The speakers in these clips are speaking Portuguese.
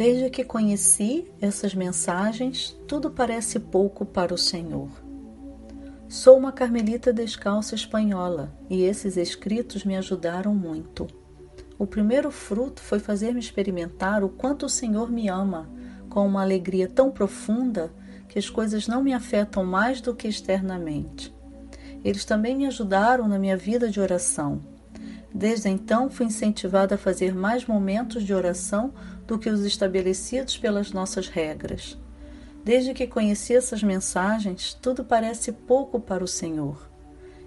Desde que conheci essas mensagens, tudo parece pouco para o Senhor. Sou uma carmelita descalça espanhola e esses escritos me ajudaram muito. O primeiro fruto foi fazer-me experimentar o quanto o Senhor me ama, com uma alegria tão profunda que as coisas não me afetam mais do que externamente. Eles também me ajudaram na minha vida de oração. Desde então, fui incentivada a fazer mais momentos de oração do que os estabelecidos pelas nossas regras. Desde que conheci essas mensagens, tudo parece pouco para o Senhor.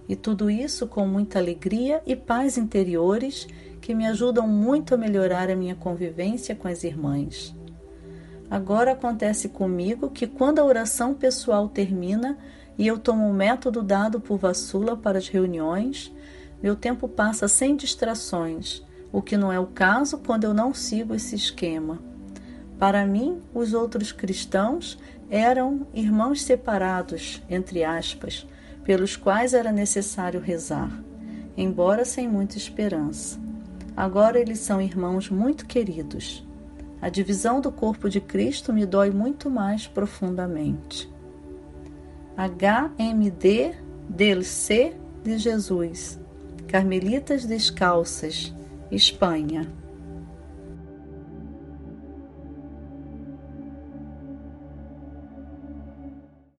E tudo isso com muita alegria e paz interiores que me ajudam muito a melhorar a minha convivência com as irmãs. Agora acontece comigo que quando a oração pessoal termina e eu tomo o método dado por Vassula para as reuniões, meu tempo passa sem distrações, o que não é o caso quando eu não sigo esse esquema. Para mim, os outros cristãos eram irmãos separados, entre aspas, pelos quais era necessário rezar, embora sem muita esperança. Agora eles são irmãos muito queridos. A divisão do corpo de Cristo me dói muito mais profundamente. HMD DLC de Jesus Carmelitas Descalças, Espanha.